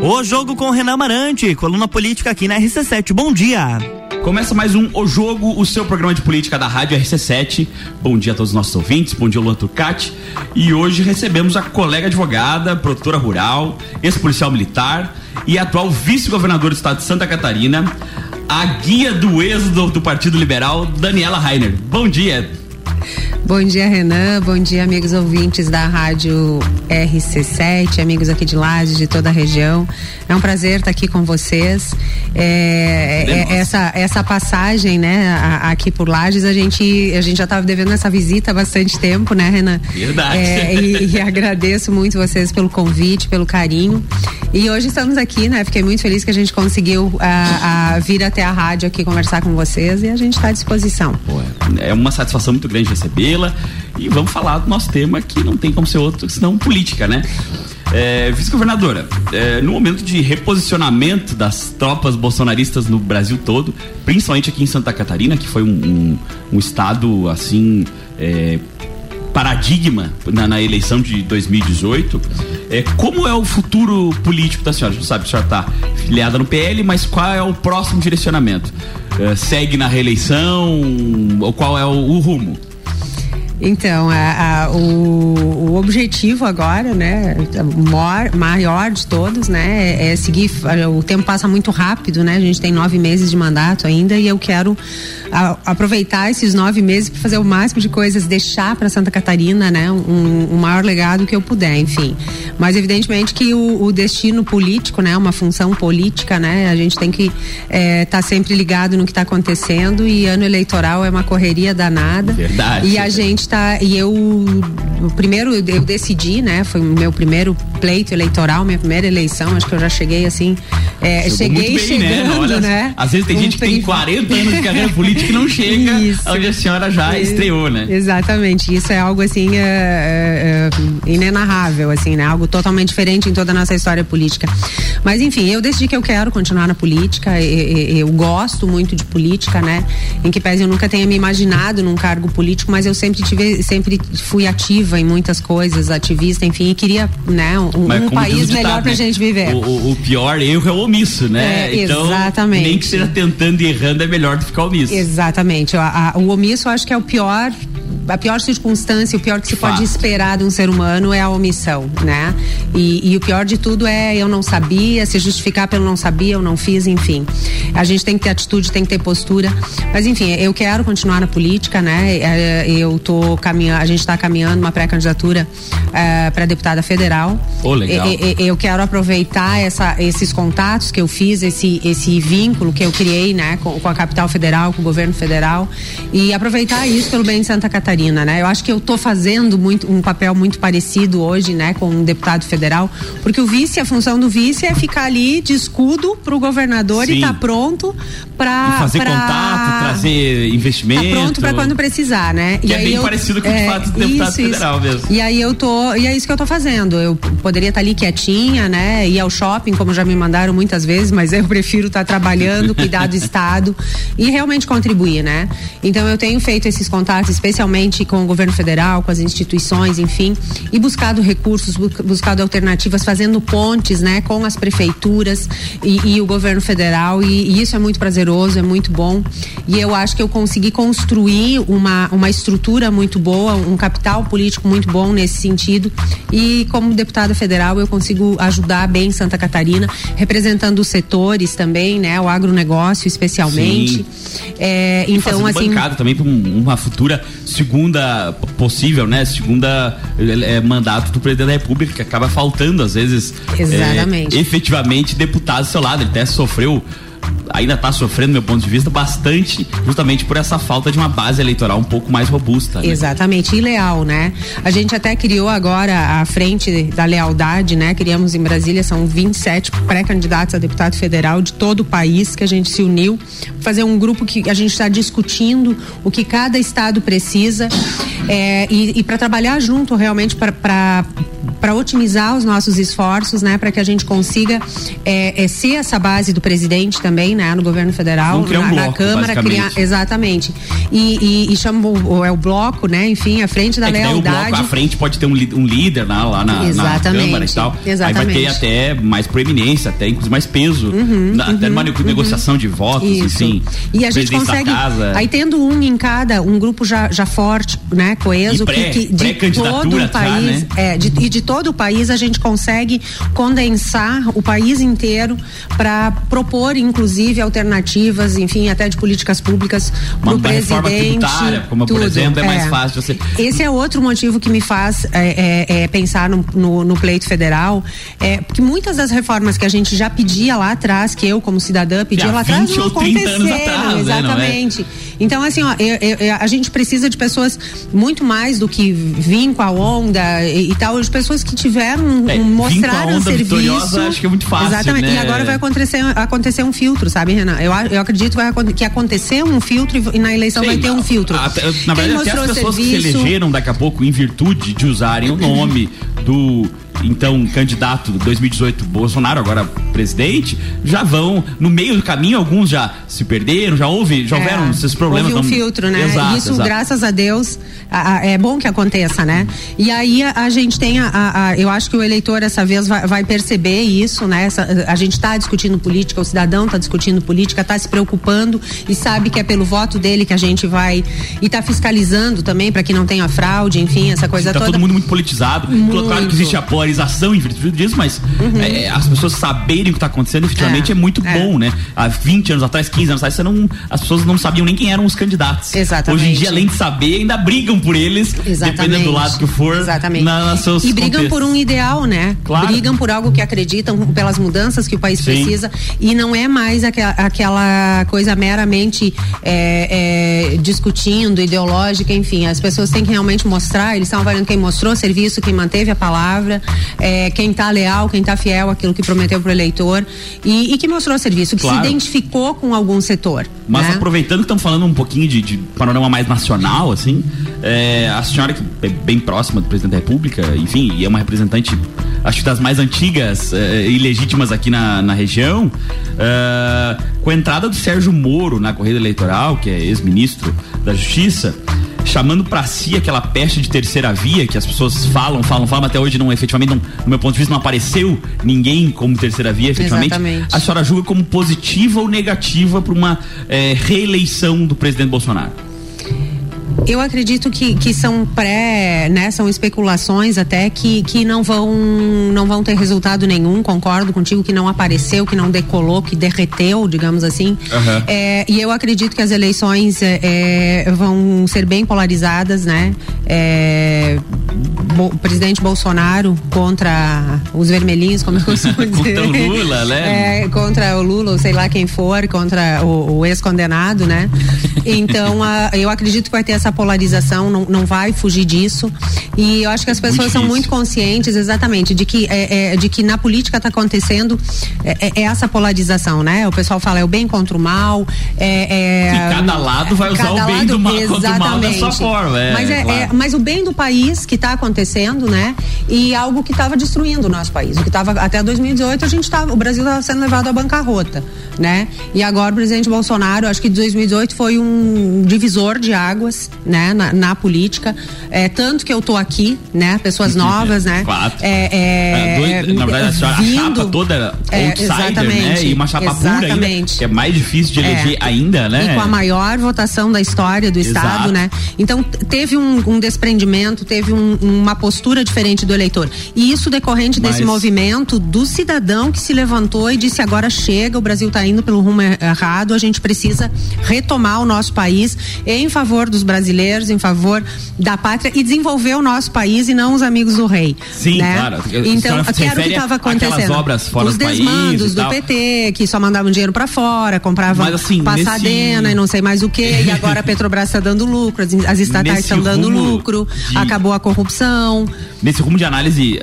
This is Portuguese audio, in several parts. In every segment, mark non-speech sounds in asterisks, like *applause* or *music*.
O jogo com Renan Marante, coluna política aqui na RC7. Bom dia. Começa mais um O Jogo, o seu programa de política da Rádio RC7. Bom dia a todos os nossos ouvintes, bom dia Luan Turcati. E hoje recebemos a colega advogada, produtora rural, ex-policial militar e atual vice-governador do estado de Santa Catarina, a guia do êxodo do Partido Liberal, Daniela Rainer. Bom dia. Bom dia, Renan. Bom dia, amigos ouvintes da Rádio RC7, amigos aqui de Lages, de toda a região. É um prazer estar aqui com vocês. É, é, essa, essa passagem, né, a, aqui por Lages, a gente, a gente já estava devendo essa visita há bastante tempo, né, Renan? Verdade. É, e, e, *laughs* agradeço muito vocês pelo convite, pelo carinho. E hoje estamos aqui, né? Fiquei muito feliz que a gente conseguiu a, a vir até a rádio aqui conversar com vocês e a gente está à disposição. É uma satisfação muito grande recebê-la e vamos falar do nosso tema que não tem como ser outro senão política, né? É, Vice-governadora, é, no momento de reposicionamento das tropas bolsonaristas no Brasil todo, principalmente aqui em Santa Catarina, que foi um, um, um estado assim. É, paradigma na, na, eleição de 2018. É, como é o futuro político da senhora? A gente sabe que a senhora está filiada no PL, mas qual é o próximo direcionamento? É, segue na reeleição? Ou qual é o, o rumo? Então, a, a, o, o, objetivo agora, né, maior, maior de todos, né, é, é seguir. O tempo passa muito rápido, né? A gente tem nove meses de mandato ainda e eu quero a, aproveitar esses nove meses para fazer o máximo de coisas, deixar para Santa Catarina, né, um, um, maior legado que eu puder, enfim. Mas evidentemente que o, o, destino político, né, uma função política, né, a gente tem que estar é, tá sempre ligado no que está acontecendo e ano eleitoral é uma correria danada. Verdade. E a gente tá e eu primeiro eu decidi, né, foi meu primeiro pleito eleitoral, minha primeira eleição, acho que eu já cheguei assim, é, cheguei bem, chegando, né? Olha, né? Às vezes tem um gente que tem 40 anos de carreira política que não chega isso. onde a senhora já estreou, né? Exatamente. Isso é algo assim é, é, é, inenarrável, assim, né? Algo totalmente diferente em toda a nossa história política. Mas enfim, eu decidi que eu quero continuar na política. Eu, eu gosto muito de política, né? Em que pese eu nunca tenha me imaginado num cargo político, mas eu sempre tive, sempre fui ativa em muitas coisas, ativista, enfim, e queria, né? Um, um país melhor ditado, pra né? gente viver. O, o, pior erro é o omisso, né? É, então, exatamente. Nem que seja tentando e errando é melhor do que ficar omisso. Exatamente. A, a, o omisso eu acho que é o pior a pior circunstância, o pior que se pode esperar de um ser humano é a omissão, né? E, e, o pior de tudo é eu não sabia, se justificar pelo não sabia, eu não fiz, enfim. A gente tem que ter atitude, tem que ter postura. Mas enfim, eu quero continuar na política, né? É, eu tô caminhando, a gente está caminhando uma pré-candidatura é, para deputada federal. Oh, legal. Eu quero aproveitar essa, esses contatos que eu fiz, esse, esse vínculo que eu criei, né, com, com a capital federal, com o governo federal e aproveitar isso pelo bem de Santa Catarina, né? Eu acho que eu estou fazendo muito um papel muito parecido hoje, né, com um deputado federal, porque o vice, a função do vice é ficar ali de escudo para o governador Sim. e tá pronto para fazer pra... contato, trazer investimento. Tá pronto para quando precisar, né? Que e é bem eu, parecido com o é, fato do deputado isso, federal mesmo. E aí eu tô, e é isso que eu tô fazendo. Eu poderia estar tá ali quietinha, né? Ir ao shopping, como já me mandaram muitas vezes, mas eu prefiro estar tá trabalhando, cuidar do *laughs* estado e realmente contribuir, né? Então eu tenho feito esses contatos, especialmente com o governo federal, com as instituições, enfim, e buscado recursos, buscado alternativas, fazendo pontes, né, com as prefeituras e, e o governo federal. E, e, isso é muito prazeroso, é muito bom. E eu acho que eu consegui construir uma, uma estrutura muito boa, um capital político muito bom nesse sentido. E como deputada federal, eu consigo ajudar bem Santa Catarina, representando os setores também, né, o agronegócio especialmente. É, então, assim. Bancada também para uma futura segunda possível, né? Segunda é, mandato do presidente da República, que acaba faltando, às vezes. Exatamente. É, efetivamente, deputado do seu lado. Ele até sofreu ainda está sofrendo, meu ponto de vista, bastante, justamente por essa falta de uma base eleitoral um pouco mais robusta. Né? Exatamente, e leal, né? A gente até criou agora a frente da lealdade, né? Criamos em Brasília, são 27 pré-candidatos a deputado federal de todo o país que a gente se uniu, fazer um grupo que a gente está discutindo o que cada estado precisa é, e, e para trabalhar junto realmente para para otimizar os nossos esforços, né, para que a gente consiga é, é, ser essa base do presidente também, né, no governo federal, criar um na, bloco, na Câmara, criar, exatamente. E, e, e chama o, é o bloco, né? Enfim, a frente da é lealdade. Bloco, a frente pode ter um, um líder lá, lá na, na, Câmara e tal. Exatamente. Aí vai ter até mais proeminência, até inclusive mais peso, uhum, na, uhum, até numa uhum. negociação de votos, Isso. enfim. E a gente consegue. Aí tendo um em cada, um grupo já, já forte, né, coeso, pré, que, que de todo o país, né? é, de, e de todo o país a gente consegue condensar o país inteiro para propor, inclusive, alternativas, enfim, até de políticas públicas para o presidente. como tudo, por exemplo, é, é, mais fácil você. Esse é outro motivo que me faz é, é, é pensar no, no, no, pleito federal, é porque muitas das reformas que a gente já pedia lá atrás, que eu como cidadã pedia lá atrás, não aconteceram, atrás, exatamente. Né, então, assim, ó, eu, eu, a gente precisa de pessoas muito mais do que vir com a onda e, e tal, de pessoas que tiveram é, mostraram serviço. Acho que é muito fácil. Exatamente. Né? E agora vai acontecer, acontecer um filtro, sabe, Renan? Eu, eu acredito que vai que acontecer um filtro e, na eleição Sim, vai ter um filtro. Até, na verdade, até as pessoas serviço, que se elegeram daqui a pouco em virtude de usarem o nome do então candidato 2018 Bolsonaro, agora presidente, já vão no meio do caminho, alguns já se perderam, já houve, já é, houveram esses problemas. Houve um filtro, né? Exato, Isso, exato. graças a Deus, a, a, é bom que aconteça, né? E aí a, a gente tem a, eu acho que o eleitor essa vez vai, vai perceber isso, né? Essa, a gente está discutindo política, o cidadão está discutindo política, está se preocupando e sabe que é pelo voto dele que a gente vai e está fiscalizando também para que não tenha fraude, enfim, essa coisa tá toda. todo mundo muito politizado. Muito. Claro que existe a polarização em virtude disso, mas uhum. é, as pessoas saberem o que está acontecendo efetivamente é, é muito é. bom, né? Há 20 anos atrás, 15 anos atrás, não, as pessoas não sabiam nem quem eram os candidatos. Exatamente. Hoje em dia, além de saber, ainda brigam por eles, Exatamente. dependendo do lado que for. Exatamente. Na, seus e brigam contextos. por um ideal, né? Claro. Brigam por algo que acreditam, pelas mudanças que o país Sim. precisa. E não é mais aquela, aquela coisa meramente é, é, discutindo, ideológica, enfim. As pessoas têm que realmente mostrar, eles estão avaliando quem mostrou serviço, quem manteve a palavra, é, quem está leal, quem está fiel àquilo que prometeu para o eleitor e, e, que mostrou serviço, que claro. se identificou com algum setor. Mas né? aproveitando que estamos falando um pouquinho de, de, panorama mais nacional, assim, é, a senhora que é bem próxima do presidente da República, enfim, e é uma representante, acho que das mais antigas é, e legítimas aqui na, na região, é, com a entrada do Sérgio Moro na corrida eleitoral, que é ex-ministro da Justiça, chamando para si aquela peste de terceira via que as pessoas falam, falam, falam, até hoje não efetivamente, não, no meu ponto de vista, não apareceu ninguém como terceira via, efetivamente. Exatamente. A senhora julga como positiva ou negativa para uma é, reeleição do presidente Bolsonaro? Eu acredito que, que são pré, né, são especulações até que, que não vão não vão ter resultado nenhum. Concordo contigo que não apareceu, que não decolou, que derreteu, digamos assim. Uhum. É, e eu acredito que as eleições é, é, vão ser bem polarizadas, né? É, o presidente Bolsonaro contra os vermelhinhos, como eu costumo *laughs* dizer. contra o Lula, né? É, contra o Lula, ou sei lá quem for, contra o, o ex-condenado, né? Então, a, eu acredito que vai ter essa polarização, não, não vai fugir disso. E eu acho que as pessoas são muito conscientes, exatamente, de que, é, é, de que na política está acontecendo é, é, essa polarização, né? O pessoal fala é o bem contra o mal. É, e cada lado vai usar o bem lado, do mal exatamente. contra o mal da sua forma. É, mas, é, claro. mas o bem do país que está acontecendo, né? E algo que estava destruindo o nosso país. O que estava até 2018 a gente tava, o Brasil estava sendo levado à bancarrota, né? E agora o presidente Bolsonaro, acho que 2018 foi um divisor de águas, né? Na, na política, é, tanto que eu tô aqui, né? Pessoas *laughs* novas, né? Fato. É, é, dois, na verdade, a, senhora, vindo, a chapa toda é, outsider, né? E uma chapa pura ainda, exatamente. que é mais difícil de eleger ainda, né? E com a maior votação da história do Exato. Estado, né? Então teve um, um desprendimento, teve um, uma postura diferente do eleitor. E isso decorrente desse Mas- movimento do cidadão que se levantou e disse agora chega, o Brasil está indo pelo rumo errado, a gente precisa retomar o nosso país em favor dos brasileiros, em favor da pátria e desenvolver o nosso país e não os amigos do rei. Sim, né? claro. Então, que era o que estava acontecendo. obras fora os do desmandos do tal. PT, que só mandavam dinheiro para fora, compravam Mas, assim, passadena nesse- e não sei mais o que, e agora a *laughs* Petrobras está dando lucro, as, as estatais estão dando lucro, de- acabou a corrupção. nesse rumo de análise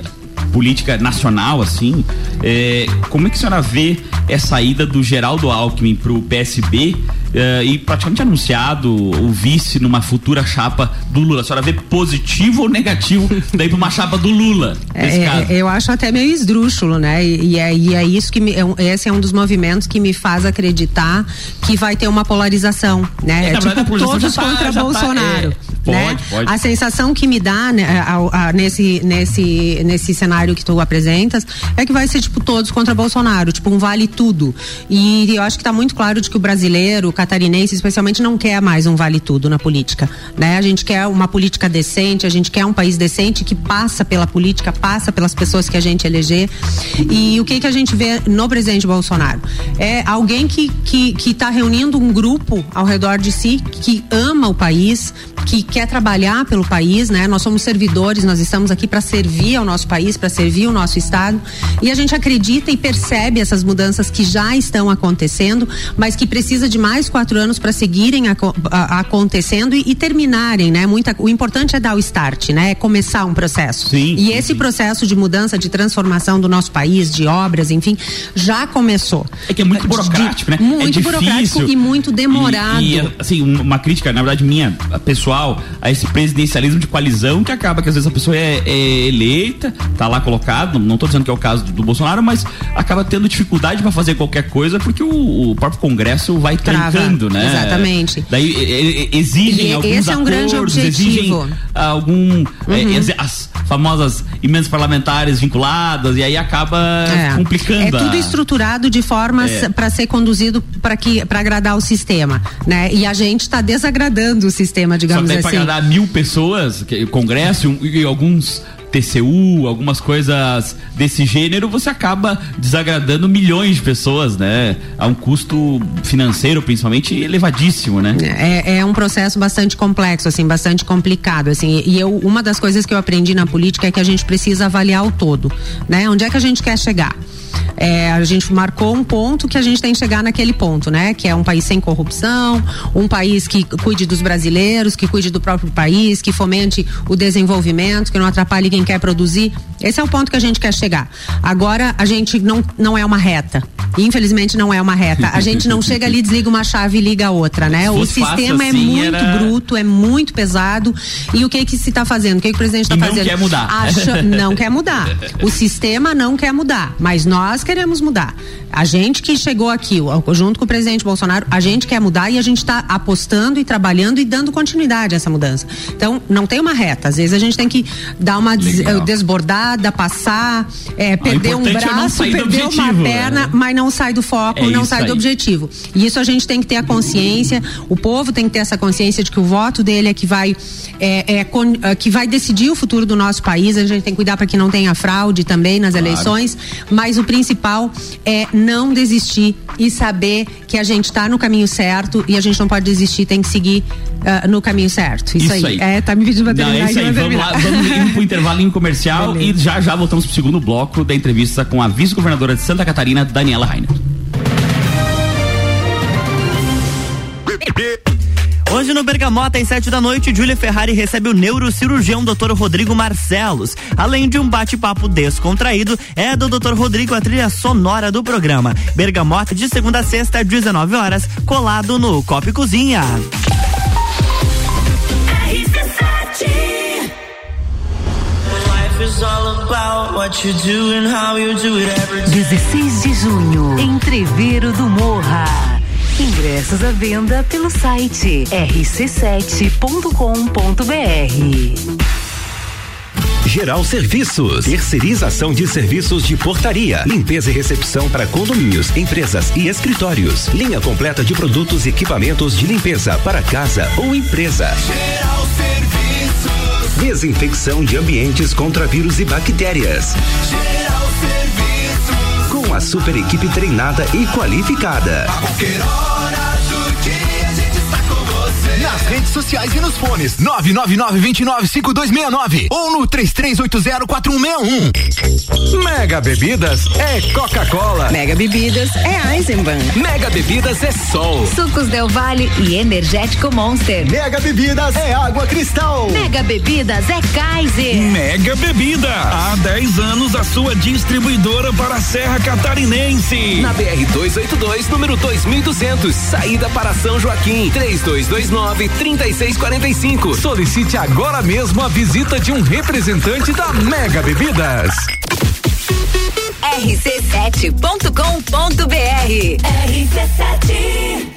política nacional, assim, é, como é que a senhora vê essa ida do Geraldo Alckmin pro PSB uh, e praticamente anunciado o vice numa futura chapa do Lula. A senhora vê positivo ou negativo daí para uma chapa do Lula? É, é eu acho até meio esdrúxulo, né? E, é, e é isso que me, é, esse é um dos movimentos que me faz acreditar que vai ter uma polarização, né? É, é tipo todos tá, contra tá, Bolsonaro. Tá, Pode, né? pode. A sensação que me dá né, a, a, nesse, nesse, nesse cenário que tu apresentas é que vai ser tipo todos contra Bolsonaro, tipo um vale tudo. E eu acho que está muito claro de que o brasileiro, o catarinense especialmente, não quer mais um vale tudo na política, né? A gente quer uma política decente, a gente quer um país decente que passa pela política, passa pelas pessoas que a gente eleger. E o que que a gente vê no presidente Bolsonaro? É alguém que que que está reunindo um grupo ao redor de si que ama o país, que quer trabalhar pelo país, né? Nós somos servidores, nós estamos aqui para servir ao nosso país, para servir o nosso estado, e a gente acredita e percebe essas mudanças que já estão acontecendo, mas que precisa de mais quatro anos para seguirem a, a, acontecendo e, e, terminarem, né? Muita, o importante é dar o start, né? É começar um processo. Sim, e esse sim. processo de mudança, de transformação do nosso país, de obras, enfim, já começou. É que é muito burocrático, né? Muito é burocrático e muito demorado. E, e, assim, uma crítica, na verdade, minha, pessoal, a esse presidencialismo de coalizão que acaba que às vezes a pessoa é, é eleita, tá lá colocado, não estou dizendo que é o caso do, do Bolsonaro, mas acaba tendo dificuldade para fazer qualquer coisa porque o, o, próprio Congresso vai Trava, trancando, né? Exatamente. Daí exigem e alguns esse é um acordos, grande objetivo. exigem algum é, uhum. é, as famosas emendas parlamentares vinculadas e aí acaba é. complicando. É tudo a... estruturado de formas é. para ser conduzido para que para agradar o sistema, né? E a gente está desagradando o sistema, digamos Só assim. Para agradar mil pessoas, que, Congresso e alguns TCU, algumas coisas desse gênero, você acaba desagradando milhões de pessoas, né? A um custo financeiro, principalmente, elevadíssimo, né? É, é um processo bastante complexo, assim, bastante complicado, assim. E eu, uma das coisas que eu aprendi na política é que a gente precisa avaliar o todo, né? Onde é que a gente quer chegar? é, a gente marcou um ponto que a gente tem que chegar naquele ponto, né? Que é um país sem corrupção, um país que cuide dos brasileiros, que cuide do próprio país, que fomente o desenvolvimento, que não atrapalhe quem quer produzir. Esse é o ponto que a gente quer chegar. Agora, a gente não, não é uma reta. Infelizmente, não é uma reta. A gente não chega ali, desliga uma chave e liga a outra, né? O sistema é assim, é muito era... bruto, é muito pesado. E o que que se está fazendo? O que, que o presidente está fazendo? Não quer mudar. Acha, *laughs* não quer mudar. O sistema não quer mudar. Mas nós queremos mudar. A gente que chegou aqui, junto com o presidente Bolsonaro, a gente quer mudar e a gente está apostando e trabalhando e dando continuidade a essa mudança. Então, não tem uma reta. Às vezes a gente tem que dar uma des, desbordada, passar, é, perder um é braço, é perder uma perna, né? mas não sai do foco, é não sai aí. do objetivo. E isso a gente tem que ter a consciência, o povo tem que ter essa consciência de que o voto dele é que vai, é, con, que vai decidir o futuro do nosso país. A gente tem que cuidar para que não tenha fraude também nas claro. eleições, mas o principal é não desistir e saber que a gente está no caminho certo e a gente não pode desistir, tem que seguir uh, no caminho certo. Isso, isso aí. aí. É, tá me pedindo pra terminar. Não, isso aí. Vamos lá, vamos ir pro *laughs* intervalinho comercial Beleza. e já já voltamos pro segundo bloco da entrevista com a vice-governadora de Santa Catarina, Daniela Rainer. Hoje no Bergamota, às sete da noite, Júlia Ferrari recebe o neurocirurgião Dr. Rodrigo Marcelos. Além de um bate-papo descontraído, é do Dr. Rodrigo a trilha sonora do programa. Bergamota de segunda a sexta, às 19 horas, colado no Copa Cozinha. 16 de junho, Entreveiro do Morra. Ingressos à venda pelo site rc7.com.br. Geral Serviços, terceirização de serviços de portaria, limpeza e recepção para condomínios, empresas e escritórios. Linha completa de produtos e equipamentos de limpeza para casa ou empresa. Geral Serviços. Desinfecção de ambientes contra vírus e bactérias. Com a super equipe treinada e qualificada. Redes sociais e nos fones 999 29 5269 ou no 3380 4161. Mega Bebidas é Coca-Cola. Mega Bebidas é Eisenbahn. Mega Bebidas é Sol. Sucos Del Vale e Energético Monster. Mega Bebidas é Água Cristal. Mega Bebidas é Kaiser. Mega Bebida. Há 10 anos a sua distribuidora para a Serra Catarinense. Na BR 282, número 2200, saída para São Joaquim. 3229 3645. Solicite agora mesmo a visita de um representante da Mega Bebidas. rc7.com.br RC7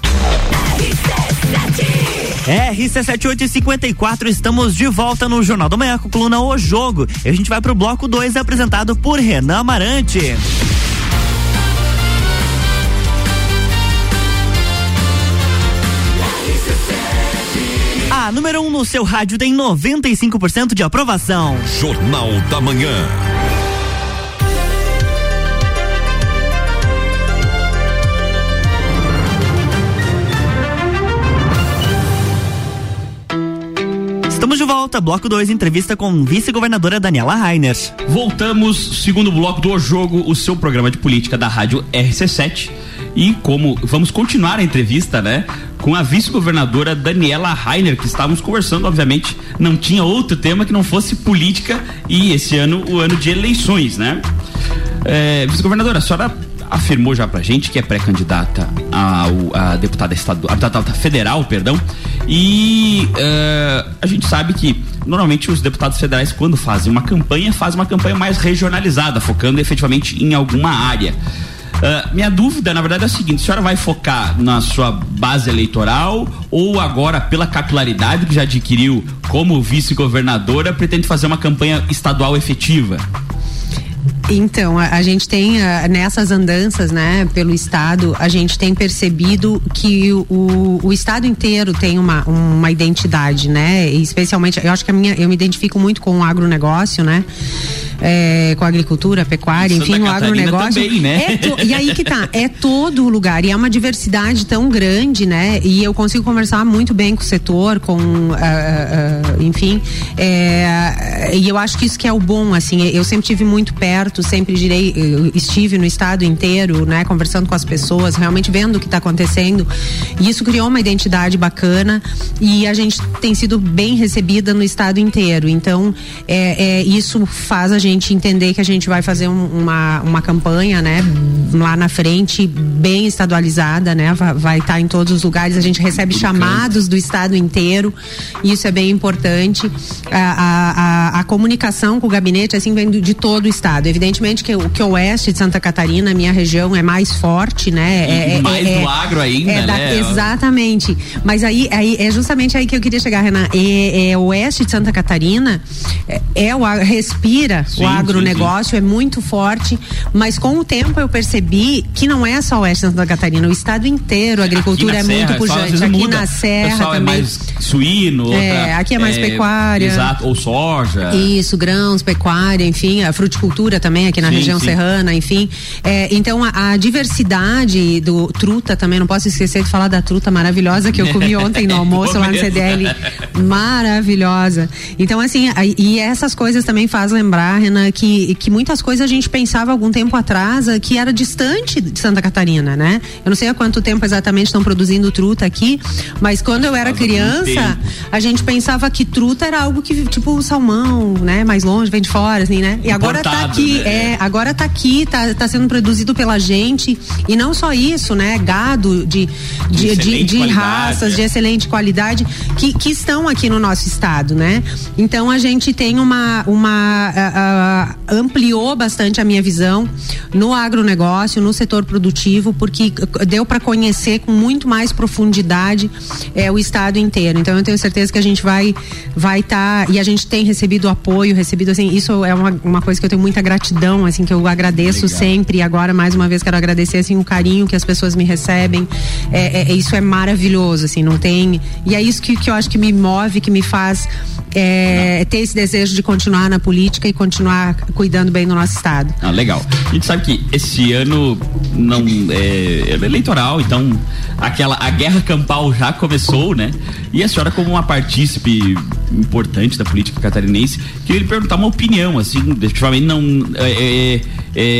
RC7854, estamos de volta no Jornal do Manhã com coluna O Jogo. E a gente vai pro bloco 2 apresentado por Renan Amarante. A número 1 um no seu rádio tem 95% de aprovação. Jornal da Manhã. Volta, bloco 2, entrevista com vice-governadora Daniela Rainer. Voltamos, segundo bloco do O Jogo, o seu programa de política da rádio RC7. E como vamos continuar a entrevista, né, com a vice-governadora Daniela Rainer, que estávamos conversando, obviamente, não tinha outro tema que não fosse política e esse ano o ano de eleições, né? É, vice-governadora, a senhora afirmou já pra gente que é pré-candidata a, a deputada estadual, a deputada federal, perdão, e uh, a gente sabe que normalmente os deputados federais, quando fazem uma campanha, fazem uma campanha mais regionalizada, focando efetivamente em alguma área. Uh, minha dúvida, na verdade, é a seguinte: a senhora vai focar na sua base eleitoral ou agora, pela capilaridade que já adquiriu como vice-governadora, pretende fazer uma campanha estadual efetiva? Então, a, a gente tem a, nessas andanças, né, pelo estado, a gente tem percebido que o, o estado inteiro tem uma, uma identidade, né? E especialmente, eu acho que a minha, eu me identifico muito com o agronegócio, né? É, com a agricultura, a pecuária, Santa enfim, o Catarina agronegócio. também, né? É to- e aí que tá, é todo o lugar. E é uma diversidade tão grande, né? E eu consigo conversar muito bem com o setor, com, ah, ah, enfim. é, e eu acho que isso que é o bom, assim. Eu sempre tive muito perto, sempre girei, eu estive no estado inteiro, né? Conversando com as pessoas, realmente vendo o que está acontecendo. E isso criou uma identidade bacana e a gente tem sido bem recebida no estado inteiro. Então, é, é, isso faz a gente entender que a gente vai fazer um- uma, uma campanha, né? Lá na frente, bem estadualizada, né? Va- Vai estar em todos os lugares. A gente recebe chamados do estado inteiro. Isso é bem importante. A, a, a, a comunicação com o gabinete, assim, vem de todo o estado. Evidentemente que o que o oeste de Santa Catarina, minha região, é mais forte, né? E É, mais é, do agro ainda, é da- né? Exatamente. Mas aí, aí é justamente aí que eu queria chegar, Renan. É, é o oeste de Santa Catarina é, é o respira Sim, o agronegócio, é muito forte, mas com o tempo eu percebi que não é só o oeste de Santa Catarina, o estado inteiro, a agricultura é muito às pujante. Aqui muda. na Serra pessoal também. é mais suíno, É, outra, aqui é mais pecuária. Exato, ou soja. Isso, grãos, pecuária, enfim, a fruticultura também aqui na Sim, região sim. serrana, enfim. É, então a, a diversidade do truta também, não posso esquecer de falar da truta maravilhosa que eu *laughs* comi ontem no almoço lá no CDL. Maravilhosa. Então, assim, a- e essas coisas também faz lembrar, Renan, que, que muitas coisas a gente pensava algum tempo atrás eh, que era distante de Santa Catarina, né? Eu não sei há quanto tempo exatamente estão produzindo truta aqui, mas quando eu era criança, a gente pensava que truta era algo que, tipo, salmão, né? Mais longe, vem de fora, assim, né? E agora tá Importado, aqui, né? é, agora tá aqui, tá, tá sendo produzido pela gente. E não só isso, né? Gado de, de, de, de qualidade, raças é. de excelente qualidade que, que estão aqui no nosso estado, né? Então a gente tem uma, uma ah, ah, ampliou bastante a minha visão no agronegócio, no setor produtivo, porque deu para conhecer com muito mais profundidade eh, o estado inteiro. Então eu tenho certeza que a gente vai vai estar e a gente tem recebido apoio, recebido assim, isso é uma, uma coisa que eu tenho muita gratidão, assim, que eu agradeço sempre e agora mais uma vez quero agradecer assim o carinho que as pessoas me recebem. É, é- isso é maravilhoso, assim, não tem. E é isso que, que eu acho que me move, que me faz é, ter esse desejo de continuar na política e continuar cuidando bem do nosso estado. Ah, legal. A gente sabe que esse ano não é, é eleitoral, então aquela a guerra campal já começou, né? E a senhora como uma partícipe importante da política catarinense, queria lhe perguntar uma opinião, assim, definitivamente não é, é-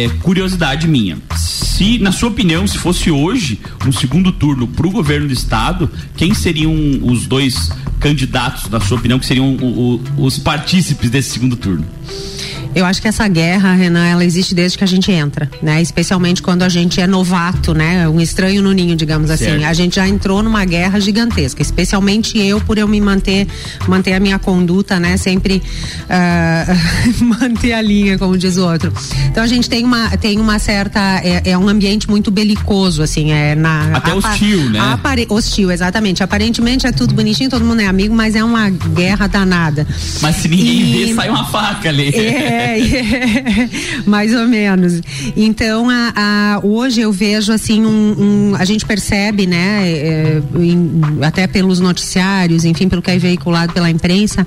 é curiosidade minha. Se na sua opinião, se fosse hoje um segundo turno para o governo do estado, quem seriam os dois candidatos, na sua opinião, que seriam o- o- os partícipes desse segundo turno? Eu acho que essa guerra, Renan, ela existe desde que a gente entra, né? Especialmente quando a gente é novato, né? Um estranho no ninho, digamos assim. Certo. A gente já entrou numa guerra gigantesca, especialmente eu por eu me manter, manter a minha conduta, né? Sempre ah, *laughs* manter a linha, como diz o outro. Então a gente tem uma, tem uma certa, é, é um ambiente muito belicoso, assim, é na Até hostil, né? apare- hostil, exatamente. Aparentemente é tudo bonitinho, todo mundo é amigo, mas é uma guerra danada. Mas se ninguém E- vê, sai uma faca ali. É, é, *laughs* mais ou menos. Então, a, a- hoje eu vejo assim um, um- a gente percebe, né, é, em- até pelos noticiários, enfim, pelo que é veiculado pela imprensa,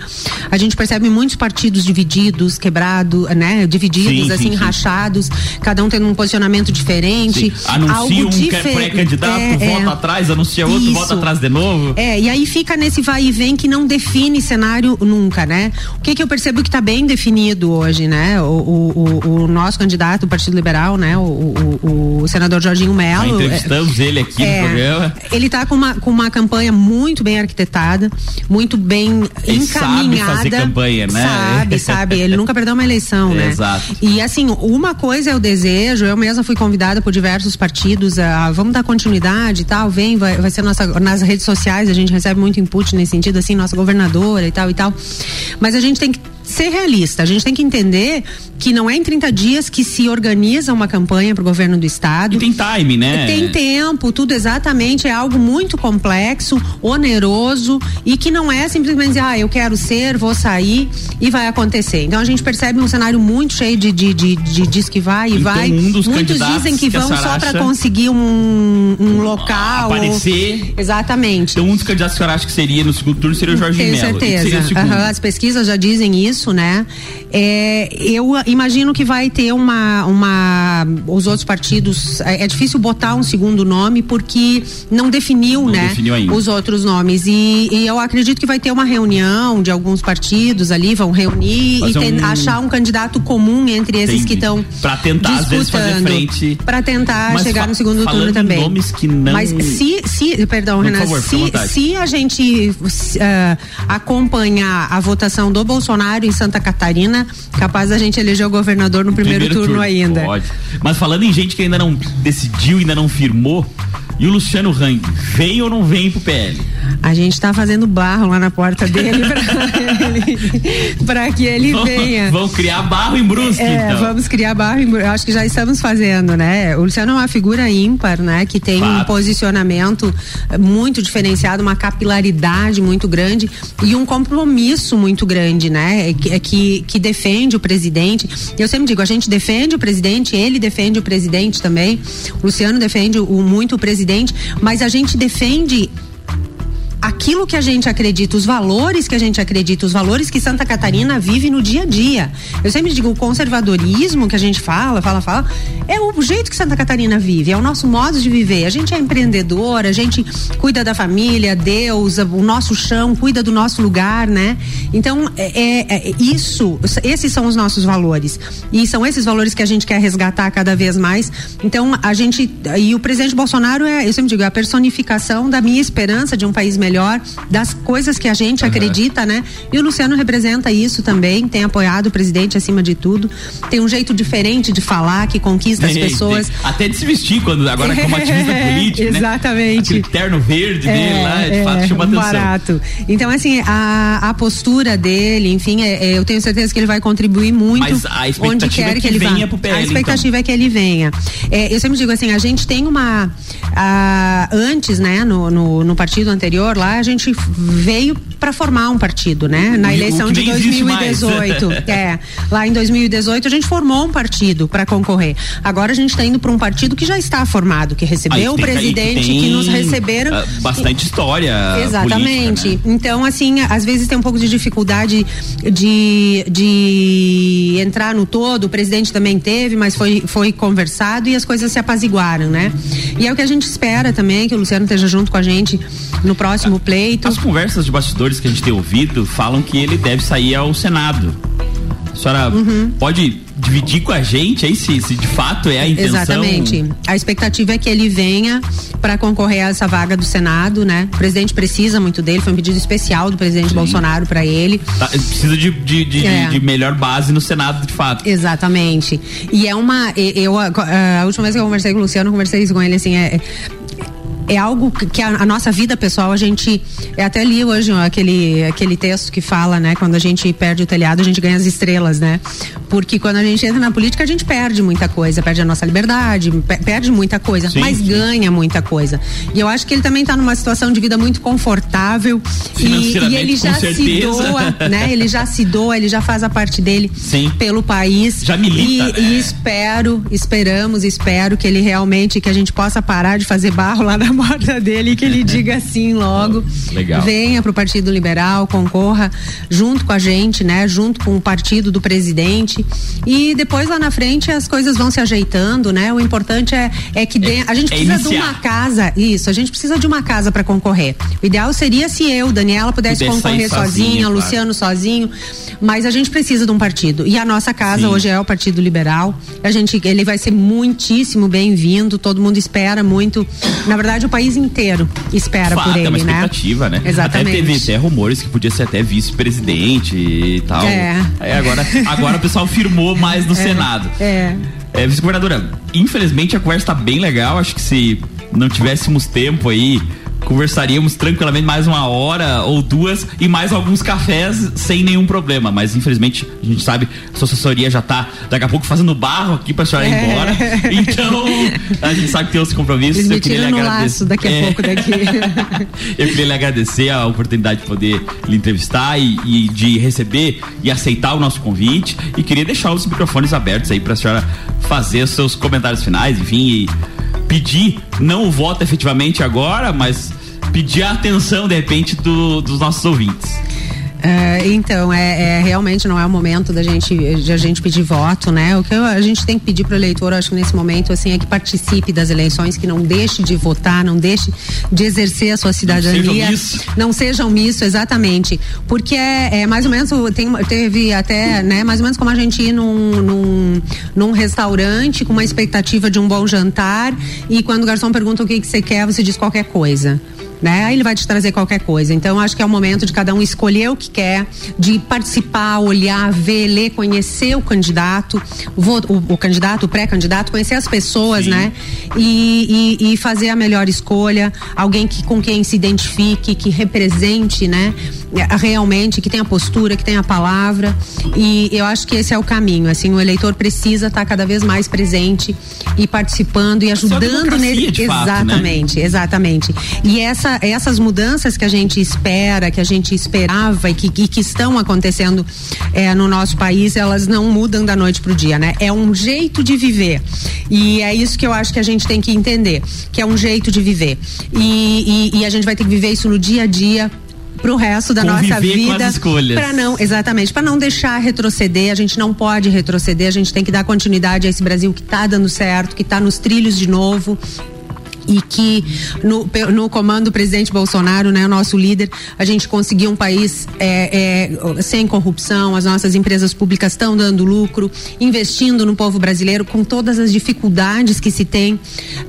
a gente percebe muitos partidos divididos, quebrados, né, divididos, Sim, sim, assim, sim. rachados, cada um tendo um posicionamento diferente. Anuncia algo um dife- pré-candidato, é, volta é. atrás, anuncia outro, Isso. volta atrás de novo. É, e aí fica nesse vai e vem que não define cenário nunca, né? O que que eu percebo que está bem definido hoje, né? O, o, o- o nosso candidato, o Partido Liberal, né? O, senador Jorginho Melo. é, entrevistamos ele aqui é, no programa. Ele está com uma, com uma campanha muito bem arquitetada, muito bem Ele sabe encaminhada. fazer campanha, né? Sabe, sabe. Ele nunca perdeu uma eleição, né? Exato. E assim, uma coisa é o desejo, eu mesma fui convidada por diversos partidos a vamos dar continuidade e tal, vem, vai, vai ser nossa, nas redes sociais, a gente recebe muito input nesse sentido, assim, nossa governadora e tal e tal. Mas a gente tem que ser realista, a gente tem que entender que não é em 30 dias que se organiza uma campanha para o governo do estado. E tem time, né? Tem tempo, tudo exatamente, é algo muito complexo, oneroso e que não é simplesmente dizer, ah, eu quero ser, vou sair e vai acontecer. Então a gente percebe um cenário muito cheio de, de, de, de diz que vai e Então, vai. um Muitos dizem que vão só para conseguir um, um local. Aparecer. Exatamente. Então, um dos candidatos que a senhora acha que seria no segundo turno seria o Jorge Tenho Mello. Que certeza. Aham, as pesquisas já dizem isso, né? É, eu imagino que vai ter uma, uma. Os outros partidos. É, é difícil botar um segundo nome porque não definiu, né? definiu ainda. Os outros nomes. E, e eu acredito que vai ter uma reunião de alguns partidos ali, vão reunir e Fazer ten- um- achar um candidato comum entre esses Entendi. que estão. Pra tentar, às vezes, fazer disputando, frente. Pra tentar Mas chegar no segundo turno também. nomes que não- Mas se, se perdão, Por Renan, favor, se, se a gente ah, acompanhar a votação do Bolsonaro em Santa Catarina, capaz a gente eleger o governador no primeiro, turno, ainda. Pode. Mas falando em gente que ainda não decidiu, ainda não firmou, e o Luciano Hang, vem ou não vem pro PL? A gente tá fazendo barro lá na porta dele pra que ele Vão- venha. Vão criar barro em Brusque, É, então. vamos criar barro. em Bru- Eu acho que já estamos fazendo, né? O Luciano é uma figura ímpar, né? Que tem um Fato. posicionamento eh, muito diferenciado, uma capilaridade muito grande e um compromisso muito grande, né? Que, é que, que defende o presidente. Eu sempre digo, a gente defende o presidente, ele defende o presidente também. O Luciano defende o, muito o presidente, mas a gente defende aquilo que a gente acredita, os valores que a gente acredita, os valores que Santa Catarina vive no dia a dia. Eu sempre digo, o conservadorismo que a gente fala, fala, fala, é o jeito que Santa Catarina vive, é o nosso modo de viver. A gente é empreendedor, a gente cuida da família, Deus, o nosso chão, cuida do nosso lugar, né? Então, é, é, é isso, esses são os nossos valores. E são esses valores que a gente quer resgatar cada vez mais. Então, a gente. E o presidente Bolsonaro é, eu sempre digo, é a personificação da minha esperança de um país melhor, das coisas que a gente uhum. acredita, né? E o Luciano representa isso também, tem apoiado o presidente acima de tudo, tem um jeito diferente de falar que conquista as pessoas. Tem, até de se vestir quando agora *laughs* como ativista político, né? Exatamente. Né? terno verde é, dele lá, de é, fato chama atenção. Barato. Então assim, a, a postura dele, enfim, é, é, eu tenho certeza que ele vai contribuir muito Mas a onde quer é que, ele venha vá. PL, a expectativa então. é que ele venha. É, eu sempre digo assim, a gente tem uma a, antes, né, no, no, no, partido anterior lá, a gente veio para formar um partido, né? Na eleição de 2018. é, lá em 2018 a gente formou um partido para concorrer. Agora a gente está indo para um partido que já está formado, que recebeu o presidente, que, que, nos receberam. Uh, bastante história. Exatamente. Política, né? Então, assim, às vezes tem um pouco de dificuldade de, de entrar no todo. O presidente também teve, mas foi, foi conversado e as coisas se apaziguaram, né? E é o que a gente espera também, que o Luciano esteja junto com a gente no próximo pleito. As conversas de bastidores que a gente tem ouvido falam que ele deve sair ao Senado. A senhora uhum. pode dividir com a gente aí se, se, de fato é a intenção? Exatamente. A expectativa é que ele venha para concorrer a essa vaga do Senado, né? O presidente precisa muito dele, foi um pedido especial do presidente Sim. Bolsonaro para ele. Tá, precisa de, de, de, é. de, melhor base no Senado, de fato. Exatamente. E é uma. Eu, a, a última vez que eu conversei com o Luciano, eu conversei isso com ele assim, é, é algo que a, a, nossa vida pessoal a gente eu até li hoje ó, aquele aquele texto que fala né quando a gente perde o telhado a gente ganha as estrelas né porque quando a gente entra na política a gente perde muita coisa perde a nossa liberdade perde muita coisa sim, mas sim. ganha muita coisa e eu acho que ele também está numa situação de vida muito confortável e, e, ele já se doa né *laughs* ele já se doa ele já faz a parte dele sim. pelo país já milita, e, né? e espero esperamos espero que ele realmente que a gente possa parar de fazer barro lá na porta dele e que ele diga sim logo. Legal. Venha pro Partido Liberal, concorra junto com a gente, né? Junto com o partido do presidente. E depois lá na frente as coisas vão se ajeitando, né? O importante é, é que dê, a gente é precisa de uma casa, isso, a gente precisa de uma casa para concorrer. O ideal seria se eu, Daniela, pudesse concorrer sozinha, claro. Luciano sozinho, mas a gente precisa de um partido. E a nossa casa Sim. hoje é o Partido Liberal. A gente, ele vai ser muitíssimo bem-vindo, todo mundo espera muito. Na verdade, o país inteiro espera Fato, por ele, é uma né? expectativa, né? Exatamente. Até teve até rumores que podia ser até vice-presidente e tal. É. Aí agora, agora o pessoal firmou mais no é. Senado. É. é Vice-governadora, infelizmente a conversa tá bem legal. Acho que se não tivéssemos tempo aí conversaríamos tranquilamente mais uma hora ou duas e mais alguns cafés sem nenhum problema. Mas infelizmente a gente sabe, a sua assessoria já tá daqui a pouco fazendo barro aqui pra senhora ir é. embora. *laughs* Então, a gente sabe que tem os compromissos. Eles eu queria lhe agradecer. daqui a é. pouco daqui. *laughs* eu queria lhe agradecer a oportunidade de poder lhe entrevistar e, e, de receber e aceitar o nosso convite. E queria deixar os microfones abertos aí pra senhora fazer os seus comentários finais, enfim, e pedir não o voto efetivamente agora, mas pedir a atenção de repente do, dos nossos ouvintes. É, então, é, é, realmente não é o momento da gente, de a gente pedir voto, né? O que a gente tem que pedir para o eleitor, acho que nesse momento, assim, é que participe das eleições, que não deixe de votar, não deixe de exercer a sua cidadania. Não sejam misso. Não sejam exatamente. Porque é, é, mais ou menos, tem, teve até, né, mais ou menos como a gente ir num, num, num restaurante com uma expectativa de um bom jantar e quando o garçom pergunta o que, que você quer, você diz qualquer coisa né? Aí ele vai te trazer qualquer coisa. Então acho que é o momento de cada um escolher o que quer, de participar, olhar, ver, ler, conhecer o candidato, o, o, candidato, o pré-candidato, conhecer as pessoas, Sim. né? E, e, e, fazer a melhor escolha, alguém que com quem se identifique, que represente, né? É, realmente, que tenha postura, que tenha palavra. E eu acho que esse é o caminho. Assim, o eleitor precisa estar cada vez mais presente e participando e ajudando nele. de fato, né? exatamente, exatamente. E essa, essas mudanças que a gente espera, que a gente esperava e que, e que estão acontecendo é, no nosso país, elas não mudam da noite pro dia, né? É um jeito de viver. E é isso que eu acho que a gente tem que entender, que é um jeito de viver. E, e, e a gente vai ter que viver isso no dia a dia pro resto da Conviver nossa com vida. as escolhas. Pra não, exatamente, para não deixar retroceder, a gente não pode retroceder, a gente tem que dar continuidade a esse Brasil que tá dando certo, que tá nos trilhos de novo e que no, no comando do presidente Bolsonaro, né, o nosso líder, a gente conseguiu um país é, é, sem corrupção, as nossas empresas públicas estão dando lucro, investindo no povo brasileiro com todas as dificuldades que se tem,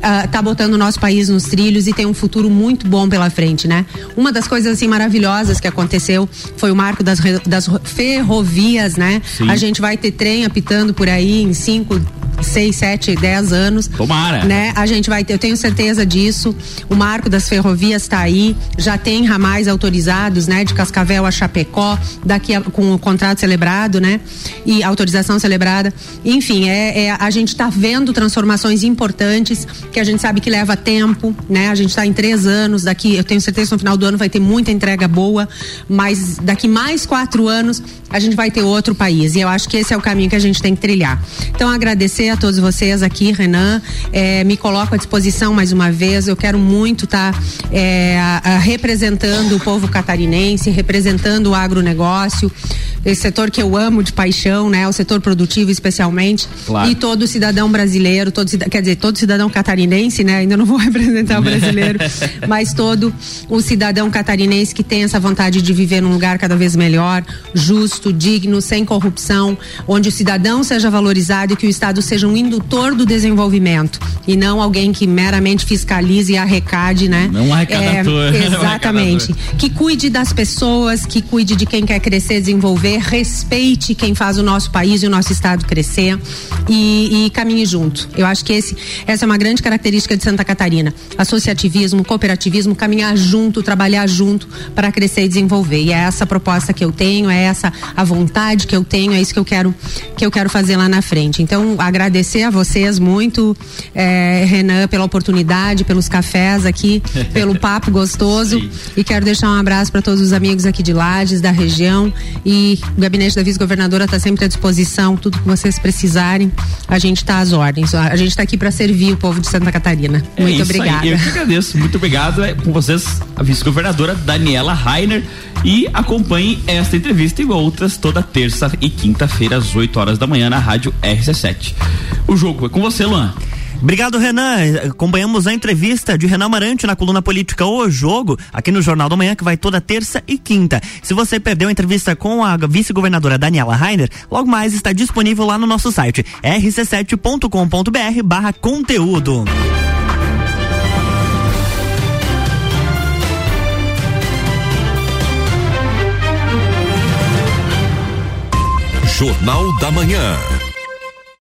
ah, tá botando o nosso país nos trilhos e tem um futuro muito bom pela frente, né? Uma das coisas assim maravilhosas que aconteceu foi o marco das, das ro- ferrovias, né? Sim. A gente vai ter trem apitando por aí em cinco seis, sete, dez anos. Tomara. Né? A gente vai ter, eu tenho certeza disso. O marco das ferrovias está aí, já tem ramais autorizados, né? De Cascavel a Chapecó, daqui a- com o contrato celebrado, né? E autorização celebrada. Enfim, é, é- a gente está vendo transformações importantes que a gente sabe que leva tempo, né? A gente está em três anos, daqui, eu tenho certeza que no final do ano vai ter muita entrega boa, mas daqui mais quatro anos a gente vai ter outro país. E eu acho que esse é o caminho que a gente tem que trilhar. Então, agradecer a todos vocês aqui, Renan. eh, me coloco à disposição mais uma vez. Eu quero muito estar representando o povo catarinense, representando o agronegócio, esse setor que eu amo de paixão, né? O setor produtivo, especialmente. Claro. E todo cidadão brasileiro, todo, quer dizer, todo cidadão catarinense, né? Ainda não vou *laughs* representar o brasileiro, mas todo o cidadão catarinense que tem essa vontade de viver num lugar cada vez melhor, justo, digno, sem corrupção, onde o cidadão seja valorizado e que o Estado seja um indutor do desenvolvimento e não alguém que meramente fiscalize e arrecade, né? Não arrecadador. É, *laughs* Não um exatamente. que cuide das pessoas, que cuide de quem quer crescer, desenvolver, respeite quem faz o nosso país e o nosso estado crescer e, e caminhe junto. Eu acho que esse, essa é uma grande característica de Santa Catarina. Associativismo, cooperativismo, caminhar junto, trabalhar junto para crescer e desenvolver. E é essa a proposta que eu tenho, é essa a vontade que eu tenho, é isso que eu quero que eu quero fazer lá na frente. Então, agradecer a vocês muito, eh, Renan, pela oportunidade, pelos cafés aqui, *laughs* pelo papo gostoso. E quero deixar um abraço para todos os amigos aqui de Lages, da região. E o gabinete da vice-governadora está sempre à disposição, tudo que vocês precisarem, a gente está às ordens. A gente está aqui para servir o povo de Santa Catarina. É Muito isso aí. obrigada. Eu que agradeço. Muito obrigado é, com vocês, a vice-governadora Daniela Rainer. E acompanhe esta entrevista e outras toda terça e quinta-feira, às 8 horas da manhã, na rádio RC7. O jogo é com você, Luan. Obrigado, Renan. Acompanhamos a entrevista de Renan Marante na coluna política O Jogo, aqui no Jornal da Manhã, que vai toda terça e quinta. Se você perdeu a entrevista com a vice-governadora Daniela Rainer, logo mais está disponível lá no nosso site rc7.com.br barra conteúdo. Jornal da Manhã.